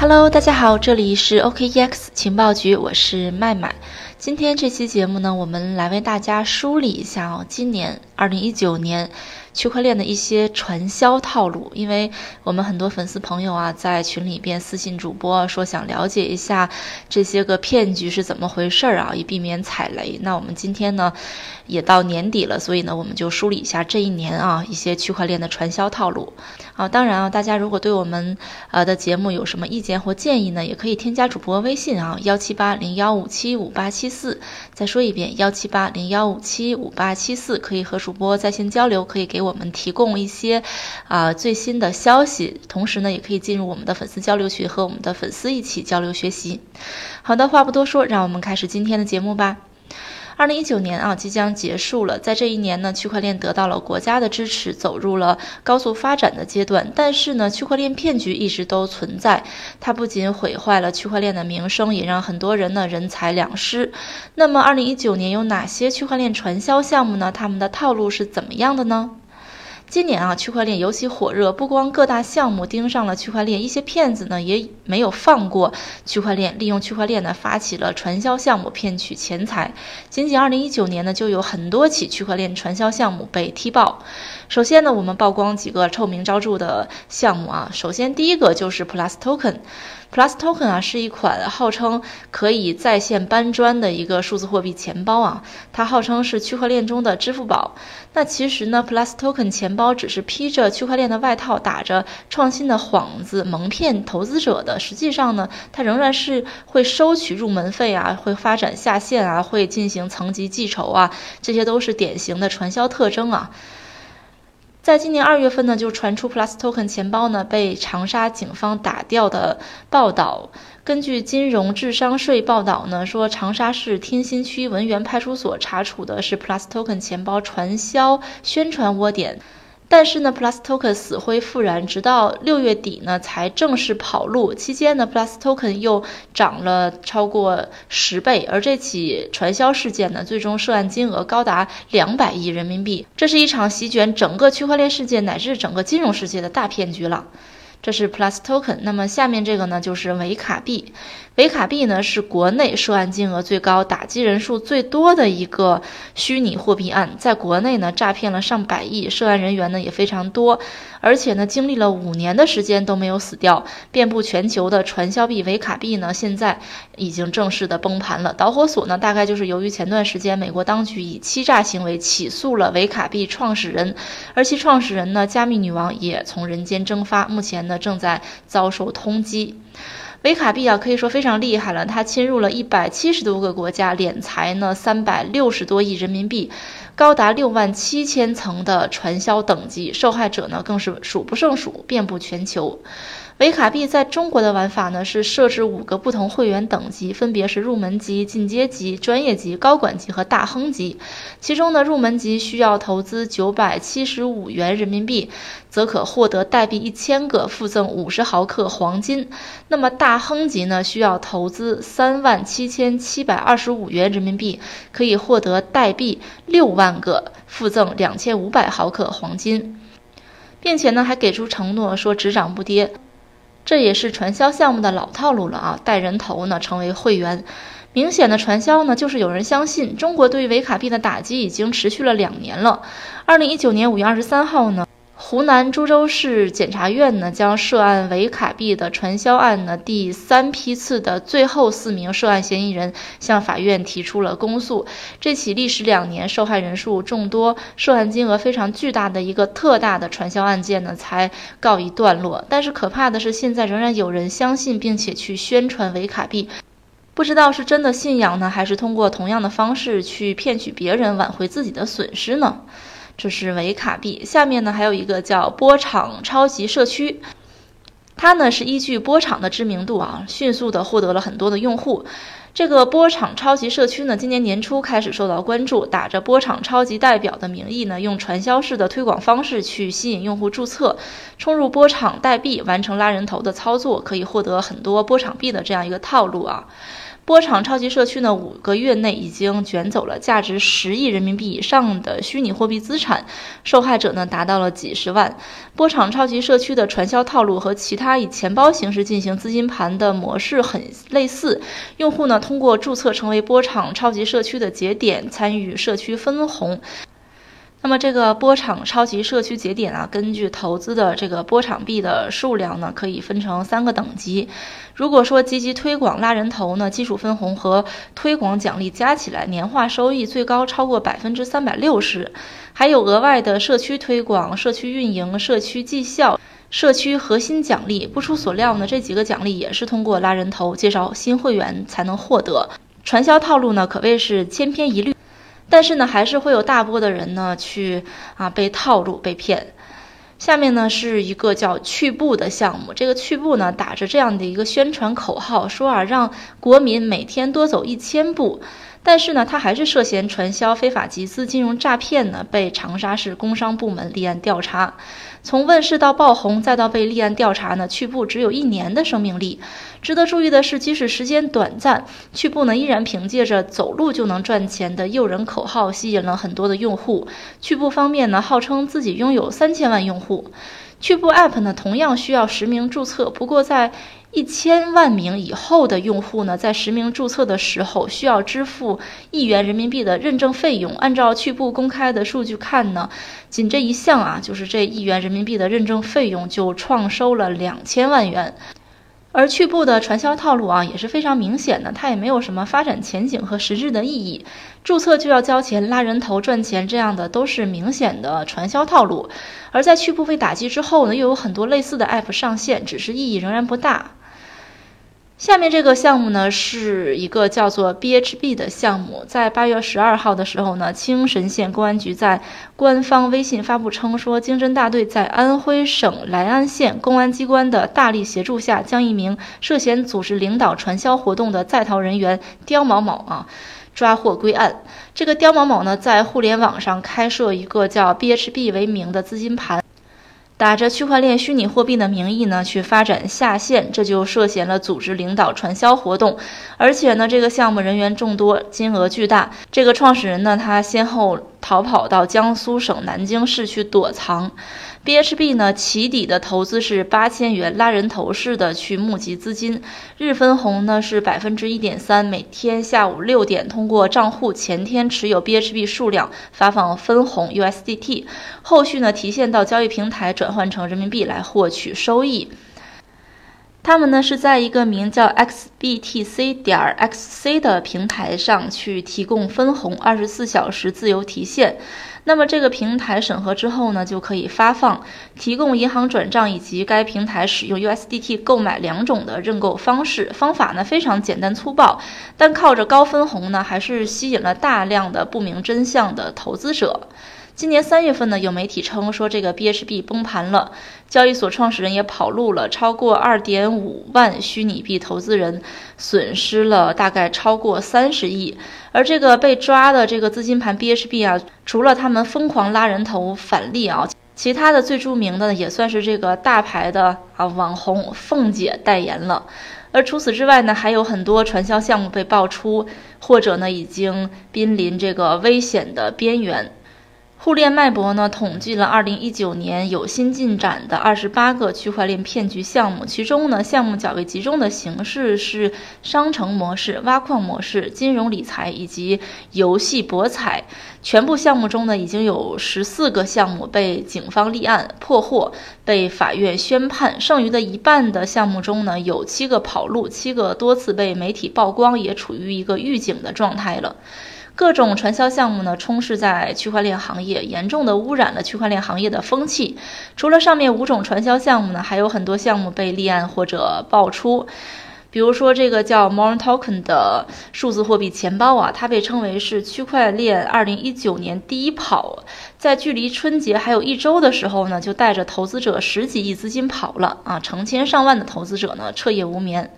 Hello，大家好，这里是 OKEX 情报局，我是麦麦。今天这期节目呢，我们来为大家梳理一下哦，今年二零一九年。区块链的一些传销套路，因为我们很多粉丝朋友啊，在群里边私信主播说想了解一下这些个骗局是怎么回事儿啊，以避免踩雷。那我们今天呢，也到年底了，所以呢，我们就梳理一下这一年啊一些区块链的传销套路。啊，当然啊，大家如果对我们呃的节目有什么意见或建议呢，也可以添加主播微信啊，幺七八零幺五七五八七四。再说一遍，幺七八零幺五七五八七四，可以和主主播在线交流，可以。给我们提供一些啊最新的消息，同时呢，也可以进入我们的粉丝交流群，和我们的粉丝一起交流学习。好的，话不多说，让我们开始今天的节目吧。二零一九年啊，即将结束了，在这一年呢，区块链得到了国家的支持，走入了高速发展的阶段。但是呢，区块链骗局一直都存在，它不仅毁坏了区块链的名声，也让很多人呢人财两失。那么，二零一九年有哪些区块链传销项目呢？他们的套路是怎么样的呢？今年啊，区块链尤其火热，不光各大项目盯上了区块链，一些骗子呢也没有放过区块链，利用区块链呢发起了传销项目，骗取钱财。仅仅二零一九年呢，就有很多起区块链传销项目被踢爆。首先呢，我们曝光几个臭名昭著的项目啊。首先第一个就是 Plus Token。Plus Token 啊，是一款号称可以在线搬砖的一个数字货币钱包啊，它号称是区块链中的支付宝。那其实呢，Plus Token 钱包只是披着区块链的外套，打着创新的幌子，蒙骗投资者的。实际上呢，它仍然是会收取入门费啊，会发展下线啊，会进行层级计酬啊，这些都是典型的传销特征啊。在今年二月份呢，就传出 Plus Token 钱包呢被长沙警方打掉的报道。根据金融智商税报道呢，说长沙市天心区文源派出所查处的是 Plus Token 钱包传销宣传窝点。但是呢，Plus Token 死灰复燃，直到六月底呢才正式跑路。期间呢，Plus Token 又涨了超过十倍，而这起传销事件呢，最终涉案金额高达两百亿人民币。这是一场席卷整个区块链世界乃至整个金融世界的大骗局了。这是 Plus Token，那么下面这个呢就是维卡币。维卡币呢是国内涉案金额最高、打击人数最多的一个虚拟货币案，在国内呢诈骗了上百亿，涉案人员呢也非常多，而且呢经历了五年的时间都没有死掉。遍布全球的传销币维卡币呢现在已经正式的崩盘了。导火索呢大概就是由于前段时间美国当局以欺诈行为起诉了维卡币创始人，而其创始人呢加密女王也从人间蒸发，目前呢。正在遭受通缉，维卡币啊可以说非常厉害了，它侵入了一百七十多个国家，敛财呢三百六十多亿人民币，高达六万七千层的传销等级，受害者呢更是数不胜数，遍布全球。维卡币在中国的玩法呢是设置五个不同会员等级，分别是入门级、进阶级、专业级、高管级和大亨级。其中呢，入门级需要投资九百七十五元人民币，则可获得代币一千个，附赠五十毫克黄金。那么大亨级呢，需要投资三万七千七百二十五元人民币，可以获得代币六万个，附赠两千五百毫克黄金，并且呢还给出承诺说只涨不跌。这也是传销项目的老套路了啊！带人头呢，成为会员，明显的传销呢，就是有人相信。中国对于维卡币的打击已经持续了两年了。二零一九年五月二十三号呢。湖南株洲市检察院呢，将涉案维卡币的传销案呢第三批次的最后四名涉案嫌疑人向法院提出了公诉。这起历时两年、受害人数众多、涉案金额非常巨大的一个特大的传销案件呢，才告一段落。但是可怕的是，现在仍然有人相信并且去宣传维卡币，不知道是真的信仰呢，还是通过同样的方式去骗取别人，挽回自己的损失呢？这是维卡币，下面呢还有一个叫波场超级社区，它呢是依据波场的知名度啊，迅速的获得了很多的用户。这个波场超级社区呢，今年年初开始受到关注，打着波场超级代表的名义呢，用传销式的推广方式去吸引用户注册，充入波场代币，完成拉人头的操作，可以获得很多波场币的这样一个套路啊。波场超级社区呢，五个月内已经卷走了价值十亿人民币以上的虚拟货币资产，受害者呢达到了几十万。波场超级社区的传销套路和其他以钱包形式进行资金盘的模式很类似，用户呢通过注册成为波场超级社区的节点，参与社区分红。那么这个波场超级社区节点啊，根据投资的这个波场币的数量呢，可以分成三个等级。如果说积极推广拉人头呢，基础分红和推广奖励加起来年化收益最高超过百分之三百六十，还有额外的社区推广、社区运营、社区绩效、社区核心奖励。不出所料呢，这几个奖励也是通过拉人头介绍新会员才能获得。传销套路呢，可谓是千篇一律。但是呢，还是会有大波的人呢去啊被套路被骗。下面呢是一个叫去步的项目，这个去步呢打着这样的一个宣传口号，说啊让国民每天多走一千步。但是呢，他还是涉嫌传销、非法集资、金融诈骗呢，被长沙市工商部门立案调查。从问世到爆红，再到被立案调查呢，趣步只有一年的生命力。值得注意的是，即使时间短暂，趣步呢依然凭借着走路就能赚钱的诱人口号，吸引了很多的用户。趣步方面呢，号称自己拥有三千万用户。趣步 App 呢，同样需要实名注册，不过在一千万名以后的用户呢，在实名注册的时候需要支付一元人民币的认证费用。按照趣步公开的数据看呢，仅这一项啊，就是这一元人民币的认证费用就创收了两千万元。而趣步的传销套路啊，也是非常明显的，它也没有什么发展前景和实质的意义。注册就要交钱，拉人头赚钱，这样的都是明显的传销套路。而在趣步被打击之后呢，又有很多类似的 App 上线，只是意义仍然不大。下面这个项目呢，是一个叫做 BHB 的项目。在八月十二号的时候呢，青神县公安局在官方微信发布称说，经侦大队在安徽省来安县公安机关的大力协助下，将一名涉嫌组织领导传销活动的在逃人员刁某某啊抓获归案。这个刁某某呢，在互联网上开设一个叫 BHB 为名的资金盘。打着区块链虚拟货币的名义呢，去发展下线，这就涉嫌了组织领导传销活动。而且呢，这个项目人员众多，金额巨大。这个创始人呢，他先后。逃跑到江苏省南京市去躲藏，BHB 呢起底的投资是八千元，拉人头式的去募集资金，日分红呢是百分之一点三，每天下午六点通过账户前天持有 BHB 数量发放分红 USDT，后续呢提现到交易平台转换成人民币来获取收益。他们呢是在一个名叫 xbtc 点 xc 的平台上去提供分红，二十四小时自由提现。那么这个平台审核之后呢，就可以发放，提供银行转账以及该平台使用 USDT 购买两种的认购方式。方法呢非常简单粗暴，但靠着高分红呢，还是吸引了大量的不明真相的投资者。今年三月份呢，有媒体称说这个 BHB 崩盘了，交易所创始人也跑路了，超过二点五万虚拟币投资人损失了大概超过三十亿。而这个被抓的这个资金盘 BHB 啊，除了他们疯狂拉人头返利啊，其他的最著名的也算是这个大牌的啊网红凤姐代言了。而除此之外呢，还有很多传销项目被爆出，或者呢已经濒临这个危险的边缘。互链脉搏呢，统计了二零一九年有新进展的二十八个区块链骗局项目，其中呢，项目较为集中的形式是商城模式、挖矿模式、金融理财以及游戏博彩。全部项目中呢，已经有十四个项目被警方立案破获，被法院宣判。剩余的一半的项目中呢，有七个跑路，七个多次被媒体曝光，也处于一个预警的状态了。各种传销项目呢，充斥在区块链行业，严重的污染了区块链行业的风气。除了上面五种传销项目呢，还有很多项目被立案或者爆出。比如说这个叫 Mon Token 的数字货币钱包啊，它被称为是区块链2019年第一跑，在距离春节还有一周的时候呢，就带着投资者十几亿资金跑了啊，成千上万的投资者呢彻夜无眠。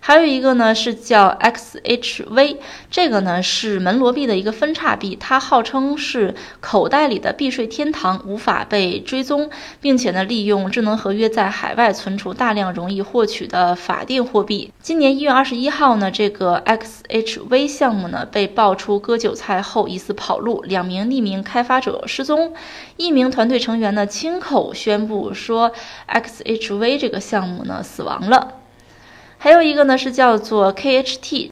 还有一个呢是叫 XHV，这个呢是门罗币的一个分叉币，它号称是口袋里的避税天堂，无法被追踪，并且呢利用智能合约在海外存储大量容易获取的法定货币。今年一月二十一号呢，这个 XHV 项目呢被爆出割韭菜后疑似跑路，两名匿名开发者失踪，一名团队成员呢亲口宣布说 XHV 这个项目呢死亡了。还有一个呢，是叫做 KHT，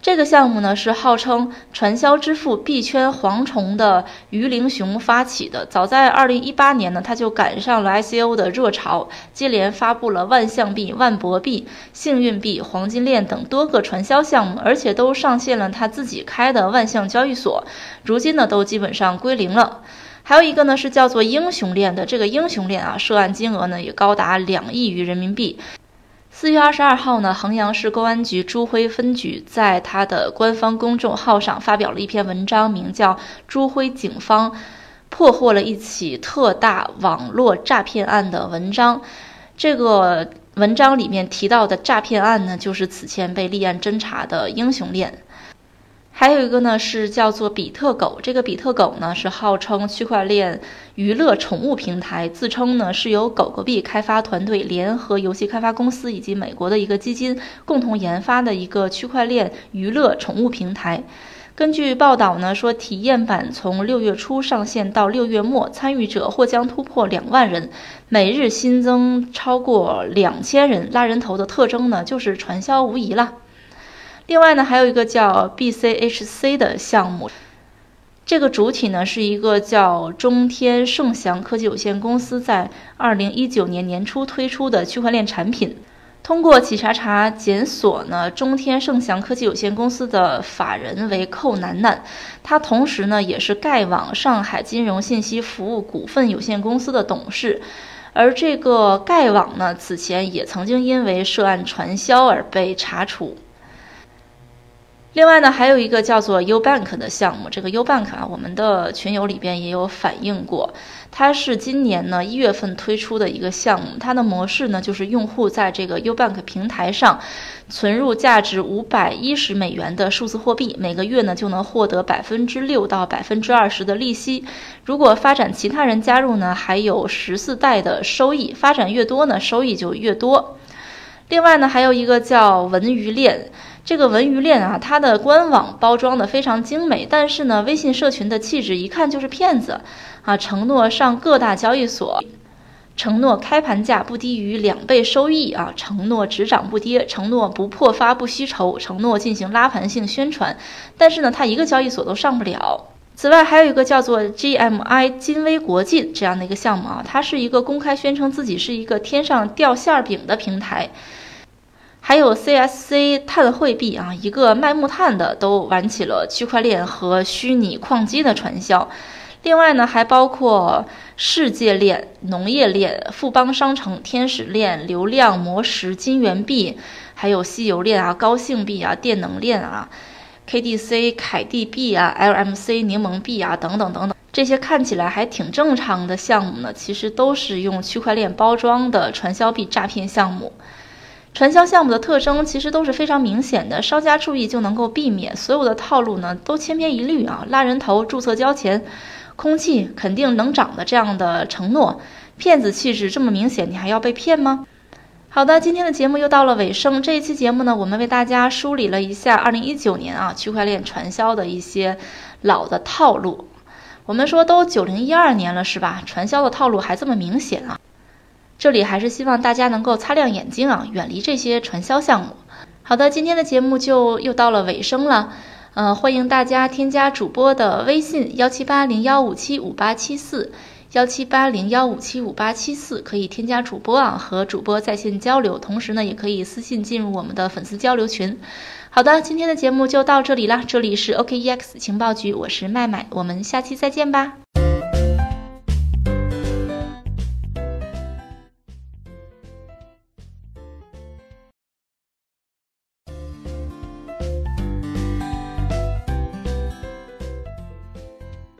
这个项目呢是号称传销之父币圈蝗虫的于凌雄发起的。早在二零一八年呢，他就赶上了 ICO 的热潮，接连发布了万象币、万博币、幸运币、黄金链等多个传销项目，而且都上线了他自己开的万象交易所。如今呢，都基本上归零了。还有一个呢，是叫做英雄链的，这个英雄链啊，涉案金额呢也高达两亿余人民币。四月二十二号呢，衡阳市公安局朱辉分局在他的官方公众号上发表了一篇文章，名叫《朱辉警方破获了一起特大网络诈骗案》的文章。这个文章里面提到的诈骗案呢，就是此前被立案侦查的英雄链。还有一个呢，是叫做比特狗。这个比特狗呢，是号称区块链娱乐宠物平台，自称呢是由狗狗币开发团队联合游戏开发公司以及美国的一个基金共同研发的一个区块链娱乐宠物平台。根据报道呢，说体验版从六月初上线到六月末，参与者或将突破两万人，每日新增超过两千人。拉人头的特征呢，就是传销无疑了。另外呢，还有一个叫 BCHC 的项目，这个主体呢是一个叫中天盛祥科技有限公司在二零一九年年初推出的区块链产品。通过企查查检索呢，中天盛祥科技有限公司的法人为寇楠楠，他同时呢也是盖网上海金融信息服务股份有限公司的董事。而这个盖网呢，此前也曾经因为涉案传销而被查处。另外呢，还有一个叫做 U Bank 的项目，这个 U Bank 啊，我们的群友里边也有反映过，它是今年呢一月份推出的一个项目，它的模式呢就是用户在这个 U Bank 平台上存入价值五百一十美元的数字货币，每个月呢就能获得百分之六到百分之二十的利息，如果发展其他人加入呢，还有十四代的收益，发展越多呢，收益就越多。另外呢，还有一个叫文娱链。这个文娱链啊，它的官网包装的非常精美，但是呢，微信社群的气质一看就是骗子，啊，承诺上各大交易所，承诺开盘价不低于两倍收益啊，承诺只涨不跌，承诺不破发不吸筹，承诺进行拉盘性宣传，但是呢，它一个交易所都上不了。此外，还有一个叫做 GMI 金威国际这样的一个项目啊，它是一个公开宣称自己是一个天上掉馅儿饼的平台。还有 CSC 碳汇币啊，一个卖木炭的都玩起了区块链和虚拟矿机的传销。另外呢，还包括世界链、农业链、富邦商城、天使链、流量魔石、金元币，还有西游链啊、高兴币啊、电能链啊、KDC 凯蒂币啊、LMC 柠檬币啊等等等等，这些看起来还挺正常的项目呢，其实都是用区块链包装的传销币诈骗项目。传销项目的特征其实都是非常明显的，稍加注意就能够避免。所有的套路呢都千篇一律啊，拉人头、注册交钱、空气肯定能涨的这样的承诺，骗子气质这么明显，你还要被骗吗？好的，今天的节目又到了尾声。这一期节目呢，我们为大家梳理了一下2019年啊区块链传销的一些老的套路。我们说都九零一二年了是吧？传销的套路还这么明显啊？这里还是希望大家能够擦亮眼睛啊，远离这些传销项目。好的，今天的节目就又到了尾声了，呃，欢迎大家添加主播的微信幺七八零幺五七五八七四，幺七八零幺五七五八七四，可以添加主播啊，和主播在线交流，同时呢，也可以私信进入我们的粉丝交流群。好的，今天的节目就到这里啦，这里是 OKEX 情报局，我是麦麦，我们下期再见吧。